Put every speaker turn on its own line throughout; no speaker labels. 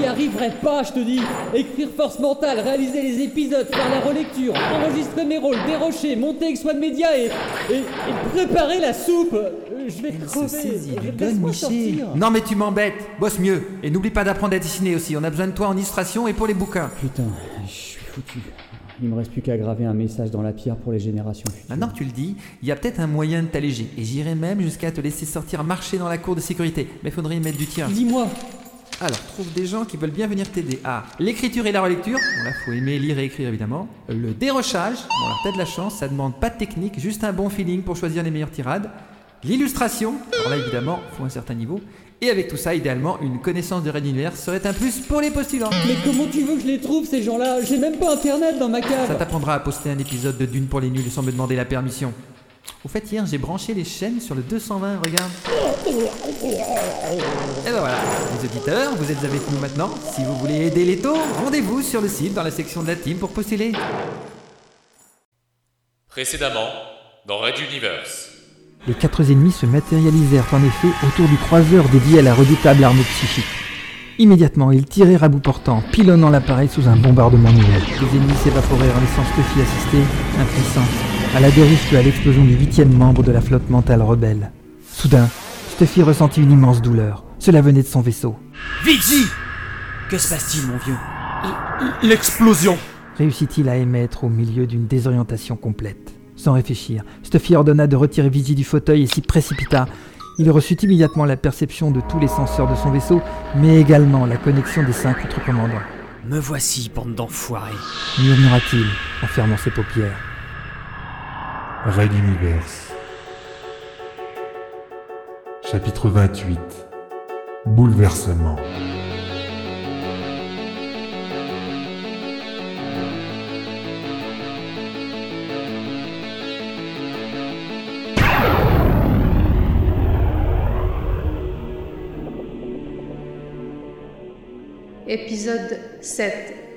J'y arriverai pas, je te dis. Écrire force mentale, réaliser les épisodes, faire la relecture, enregistrer mes rôles, dérocher, monter avec Swan Media et, et, et préparer la soupe. Euh, Je vais crever. Laisse-moi sortir.
Non mais tu m'embêtes, bosse mieux. Et n'oublie pas d'apprendre à dessiner aussi, on a besoin de toi en illustration et pour les bouquins.
Putain, je suis foutu. Il me reste plus qu'à graver un message dans la pierre pour les générations futures.
Maintenant que tu le dis, il y a peut-être un moyen de t'alléger. Et j'irai même jusqu'à te laisser sortir marcher dans la cour de sécurité. Mais faudrait y mettre du tien.
Dis-moi,
Alors, trouve des gens qui veulent bien venir t'aider. Ah, l'écriture et la relecture. Bon là, faut aimer lire et écrire évidemment. Le dérochage. Bon alors, t'as de la chance, ça demande pas de technique, juste un bon feeling pour choisir les meilleures tirades. L'illustration. Alors là, évidemment, faut un certain niveau. Et avec tout ça, idéalement, une connaissance de Red Universe serait un plus pour les postulants.
mais comment tu veux que je les trouve ces gens-là? J'ai même pas internet dans ma
Ça
cave.
t'apprendra à poster un épisode de Dune pour les nuls sans me demander la permission. Au fait, hier, j'ai branché les chaînes sur le 220, regarde. Et ben voilà, les auditeurs, vous êtes avec nous maintenant. Si vous voulez aider les taux, rendez-vous sur le site dans la section de la team pour postuler.
Précédemment, dans Red Universe.
Les quatre ennemis se matérialisèrent en effet autour du croiseur dédié à la redoutable armée psychique. Immédiatement, ils tirèrent à bout portant, pilonnant l'appareil sous un bombardement nouvelle. Les ennemis s'évaporèrent en laissant Stuffy assister, impuissant, à la dérive puis à l'explosion du huitième membre de la flotte mentale rebelle. Soudain, Stuffy ressentit une immense douleur. Cela venait de son vaisseau.
Vigi Que se passe-t-il, mon vieux?
L'explosion
Réussit-il à émettre au milieu d'une désorientation complète? Sans réfléchir, Stuffy ordonna de retirer Vigi du fauteuil et s'y précipita. Il reçut immédiatement la perception de tous les senseurs de son vaisseau, mais également la connexion des cinq autres commandants.
Me voici, bande d'enfoirés.
Murmura-t-il en fermant ses paupières.
Raid Universe. Chapitre 28. Bouleversement.
Épisode 7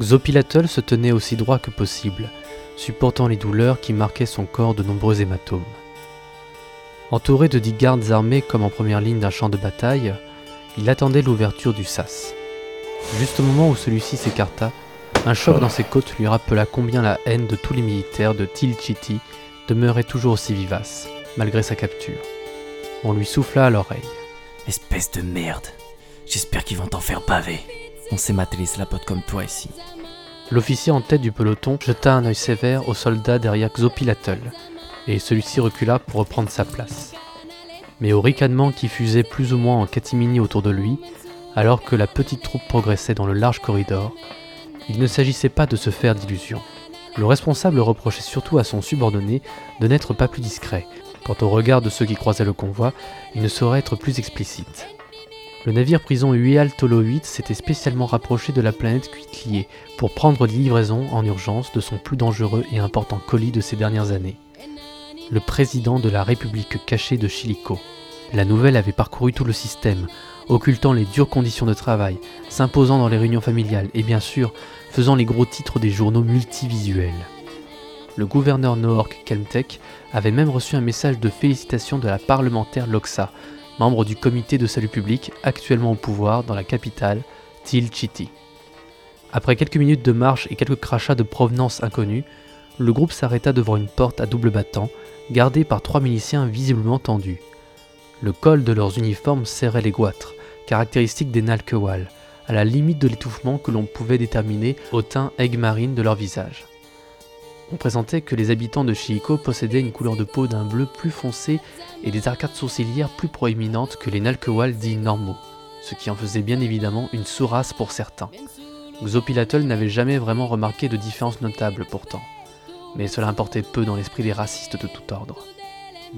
Xopilatl se tenait aussi droit que possible, supportant les douleurs qui marquaient son corps de nombreux hématomes. Entouré de dix gardes armés comme en première ligne d'un champ de bataille, il attendait l'ouverture du sas. Juste au moment où celui-ci s'écarta, un choc dans ses côtes lui rappela combien la haine de tous les militaires de Tilchiti demeurait toujours aussi vivace, malgré sa capture. On lui souffla à l'oreille.
Espèce de merde. J'espère qu'ils vont t'en faire baver. On sait mater les slapotes comme toi ici.
L'officier en tête du peloton jeta un œil sévère au soldat derrière Xopilatl, et celui-ci recula pour reprendre sa place. Mais au ricanement qui fusait plus ou moins en catimini autour de lui, alors que la petite troupe progressait dans le large corridor, il ne s'agissait pas de se faire d'illusions. Le responsable reprochait surtout à son subordonné de n'être pas plus discret. Quant au regard de ceux qui croisaient le convoi, il ne saurait être plus explicite. Le navire prison Ueal Tolo 8 s'était spécialement rapproché de la planète Cuitlier pour prendre des livraisons en urgence de son plus dangereux et important colis de ces dernières années. Le président de la République cachée de Chilico. La nouvelle avait parcouru tout le système, occultant les dures conditions de travail, s'imposant dans les réunions familiales et bien sûr faisant les gros titres des journaux multivisuels. Le gouverneur Noork Kelmtek avait même reçu un message de félicitations de la parlementaire Loxa, membre du comité de salut public actuellement au pouvoir dans la capitale, Tilchiti. Après quelques minutes de marche et quelques crachats de provenance inconnue, le groupe s'arrêta devant une porte à double battant, gardée par trois miliciens visiblement tendus. Le col de leurs uniformes serrait les goitres, caractéristique des Nalkewal, à la limite de l'étouffement que l'on pouvait déterminer au teint aigue marine de leur visage. On présentait que les habitants de Chiiko possédaient une couleur de peau d'un bleu plus foncé et des arcades sourcilières plus proéminentes que les Nalkewal dits normaux, ce qui en faisait bien évidemment une sous-race pour certains. Xopilatl n'avait jamais vraiment remarqué de différence notable pourtant, mais cela importait peu dans l'esprit des racistes de tout ordre.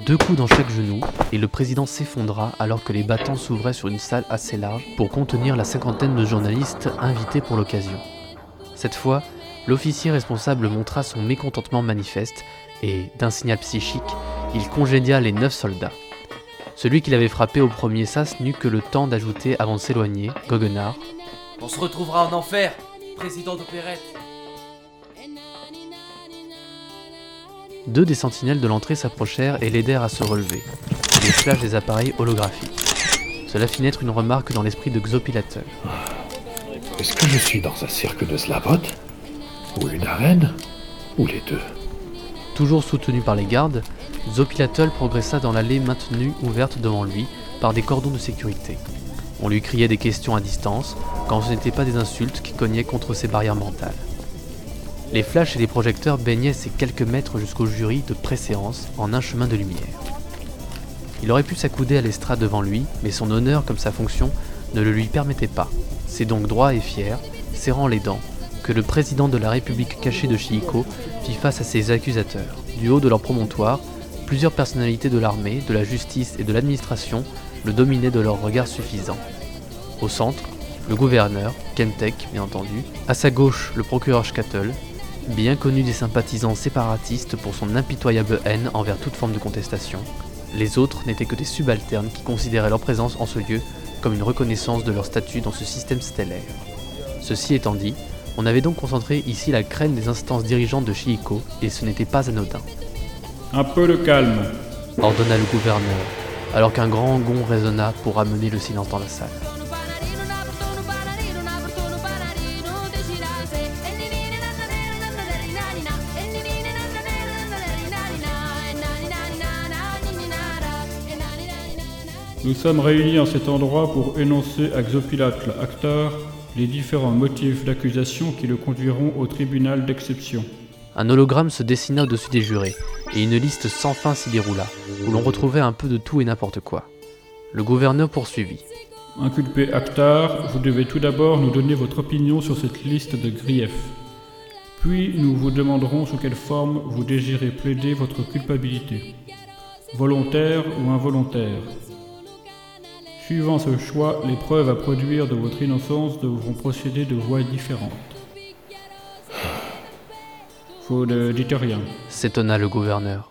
Deux coups dans chaque genou, et le président s'effondra alors que les battants s'ouvraient sur une salle assez large pour contenir la cinquantaine de journalistes invités pour l'occasion. Cette fois, l'officier responsable montra son mécontentement manifeste, et, d'un signal psychique, il congédia les neuf soldats. Celui qui l'avait frappé au premier sas n'eut que le temps d'ajouter avant de s'éloigner, Goguenard,
On se retrouvera en enfer, président d'opérette.
Deux des sentinelles de l'entrée s'approchèrent et l'aidèrent à se relever. Les flashs des appareils holographiques. Cela fit naître une remarque dans l'esprit de Xopilatel.
Est-ce que je suis dans un cirque de Slavot Ou une arène Ou les deux?
Toujours soutenu par les gardes, Xopilatel progressa dans l'allée maintenue ouverte devant lui par des cordons de sécurité. On lui criait des questions à distance, quand ce n'était pas des insultes qui cognaient contre ses barrières mentales. Les flashs et les projecteurs baignaient ces quelques mètres jusqu'au jury de préséance en un chemin de lumière. Il aurait pu s'accouder à l'estrade devant lui, mais son honneur comme sa fonction ne le lui permettait pas. C'est donc droit et fier, serrant les dents, que le président de la République cachée de Chihiko fit face à ses accusateurs. Du haut de leur promontoire, plusieurs personnalités de l'armée, de la justice et de l'administration le dominaient de leur regard suffisant. Au centre, le gouverneur, Kentek bien entendu, à sa gauche le procureur Schkattel, bien connu des sympathisants séparatistes pour son impitoyable haine envers toute forme de contestation, les autres n'étaient que des subalternes qui considéraient leur présence en ce lieu comme une reconnaissance de leur statut dans ce système stellaire. Ceci étant dit, on avait donc concentré ici la crème des instances dirigeantes de Chihiko, et ce n'était pas anodin.
Un peu de calme,
ordonna le gouverneur, alors qu'un grand gond résonna pour ramener le silence dans la salle.
Nous sommes réunis en cet endroit pour énoncer à Xopilatl, acteur, les différents motifs d'accusation qui le conduiront au tribunal d'exception.
Un hologramme se dessina au-dessus des jurés, et une liste sans fin s'y déroula, où l'on retrouvait un peu de tout et n'importe quoi. Le gouverneur poursuivit.
Inculpé Actar, vous devez tout d'abord nous donner votre opinion sur cette liste de griefs. Puis nous vous demanderons sous quelle forme vous désirez plaider votre culpabilité. Volontaire ou involontaire. Suivant ce choix, les preuves à produire de votre innocence devront procéder de voies différentes. Vous ne dites rien.
S'étonna le gouverneur.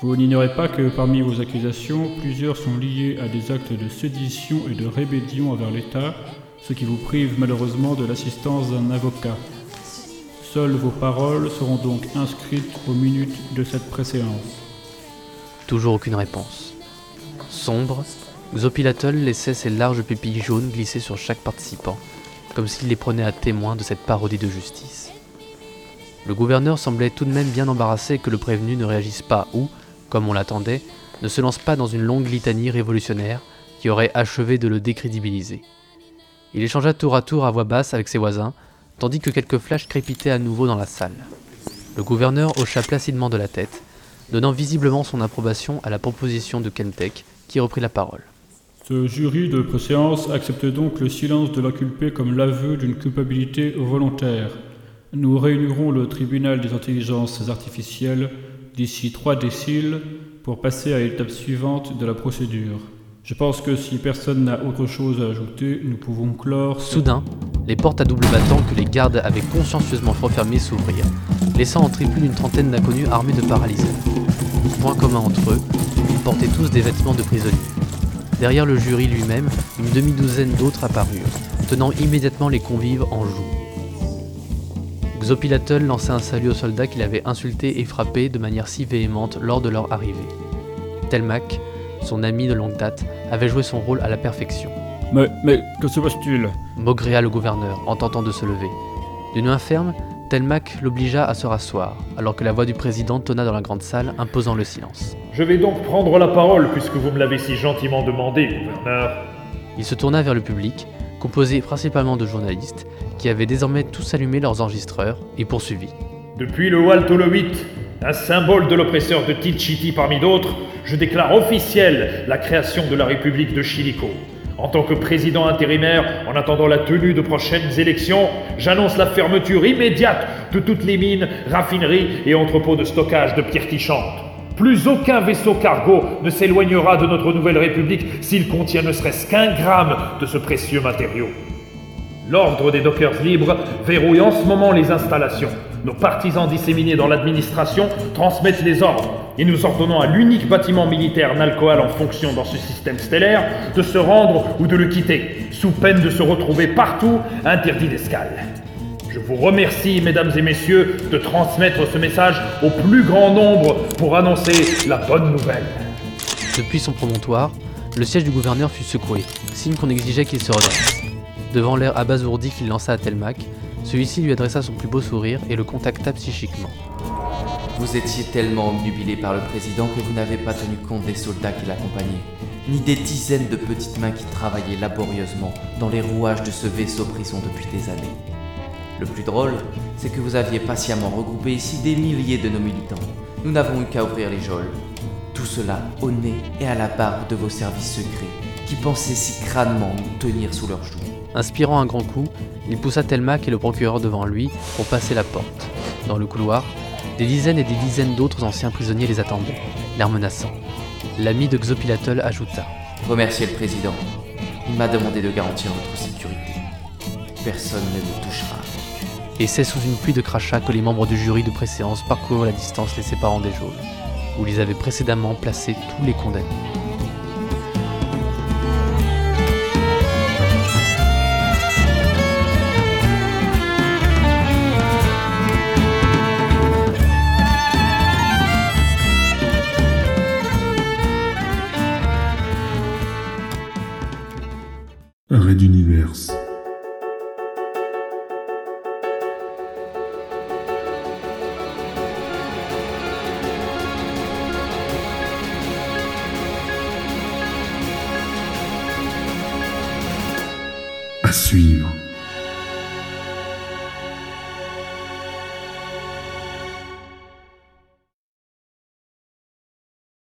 Vous n'ignorez pas que parmi vos accusations, plusieurs sont liées à des actes de sédition et de rébellion envers l'État, ce qui vous prive malheureusement de l'assistance d'un avocat. Seules vos paroles seront donc inscrites aux minutes de cette préséance.
Toujours aucune réponse. Sombre, Xopilatel laissait ses larges pupilles jaunes glisser sur chaque participant, comme s'il les prenait à témoin de cette parodie de justice. Le gouverneur semblait tout de même bien embarrassé que le prévenu ne réagisse pas ou, comme on l'attendait, ne se lance pas dans une longue litanie révolutionnaire qui aurait achevé de le décrédibiliser. Il échangea tour à tour à voix basse avec ses voisins, tandis que quelques flashs crépitaient à nouveau dans la salle. Le gouverneur hocha placidement de la tête, donnant visiblement son approbation à la proposition de Kentek, qui reprit la parole.
Ce jury de préséance accepte donc le silence de l'inculpé comme l'aveu d'une culpabilité volontaire. Nous réunirons le tribunal des intelligences artificielles d'ici trois déciles pour passer à l'étape suivante de la procédure. Je pense que si personne n'a autre chose à ajouter, nous pouvons clore.
Soudain, les portes à double battant que les gardes avaient consciencieusement refermées s'ouvrirent, laissant entrer plus d'une trentaine d'inconnus armés de paralyseurs. Point commun entre eux, ils portaient tous des vêtements de prisonniers. Derrière le jury lui-même, une demi-douzaine d'autres apparurent, tenant immédiatement les convives en joue. Xopilatel lança un salut aux soldats qu'il avait insultés et frappés de manière si véhémente lors de leur arrivée. Telmac, son ami de longue date, avait joué son rôle à la perfection.
Mais, mais, que se passe-t-il?
Maugréa le gouverneur en tentant de se lever. D'une main ferme, Telmac l'obligea à se rasseoir, alors que la voix du président tonna dans la grande salle, imposant le silence.
Je vais donc prendre la parole puisque vous me l'avez si gentiment demandé, gouverneur.
Il se tourna vers le public, composé principalement de journalistes, qui avaient désormais tous allumé leurs enregistreurs, et poursuivit.
Depuis le Waltolowit, un symbole de l'oppresseur de Tilchiti parmi d'autres, je déclare officielle la création de la République de Chilico. En tant que président intérimaire, en attendant la tenue de prochaines élections, j'annonce la fermeture immédiate de toutes les mines, raffineries et entrepôts de stockage de pierres tichantes. Plus aucun vaisseau cargo ne s'éloignera de notre nouvelle République s'il contient ne serait-ce qu'un gramme de ce précieux matériau. L'ordre des dockers libres verrouille en ce moment les installations. Nos partisans disséminés dans l'administration transmettent les ordres et nous ordonnons à l'unique bâtiment militaire Nalcoal en fonction dans ce système stellaire de se rendre ou de le quitter, sous peine de se retrouver partout interdit d'escale. Je vous remercie, mesdames et messieurs, de transmettre ce message au plus grand nombre pour annoncer la bonne nouvelle.
Depuis son promontoire, le siège du gouverneur fut secoué, signe qu'on exigeait qu'il se redresse. Devant l'air abasourdi qu'il lança à Telmac, celui-ci lui adressa son plus beau sourire et le contacta psychiquement.
Vous étiez tellement obnubilé par le président que vous n'avez pas tenu compte des soldats qui l'accompagnaient, ni des dizaines de petites mains qui travaillaient laborieusement dans les rouages de ce vaisseau prison depuis des années. Le plus drôle, c'est que vous aviez patiemment regroupé ici des milliers de nos militants. Nous n'avons eu qu'à ouvrir les geôles. Tout cela au nez et à la barbe de vos services secrets, qui pensaient si crânement nous tenir sous leurs joues.
Inspirant un grand coup, il poussa Telmac et le procureur devant lui pour passer la porte. Dans le couloir, des dizaines et des dizaines d'autres anciens prisonniers les attendaient, l'air menaçant. L'ami de Xopilatol ajouta
Remerciez le président. Il m'a demandé de garantir votre sécurité. Personne ne nous touchera.
Et c'est sous une pluie de crachats que les membres du jury de préséance parcoururent la distance les séparant des geôles, où ils avaient précédemment placé tous les condamnés.
Red Universe.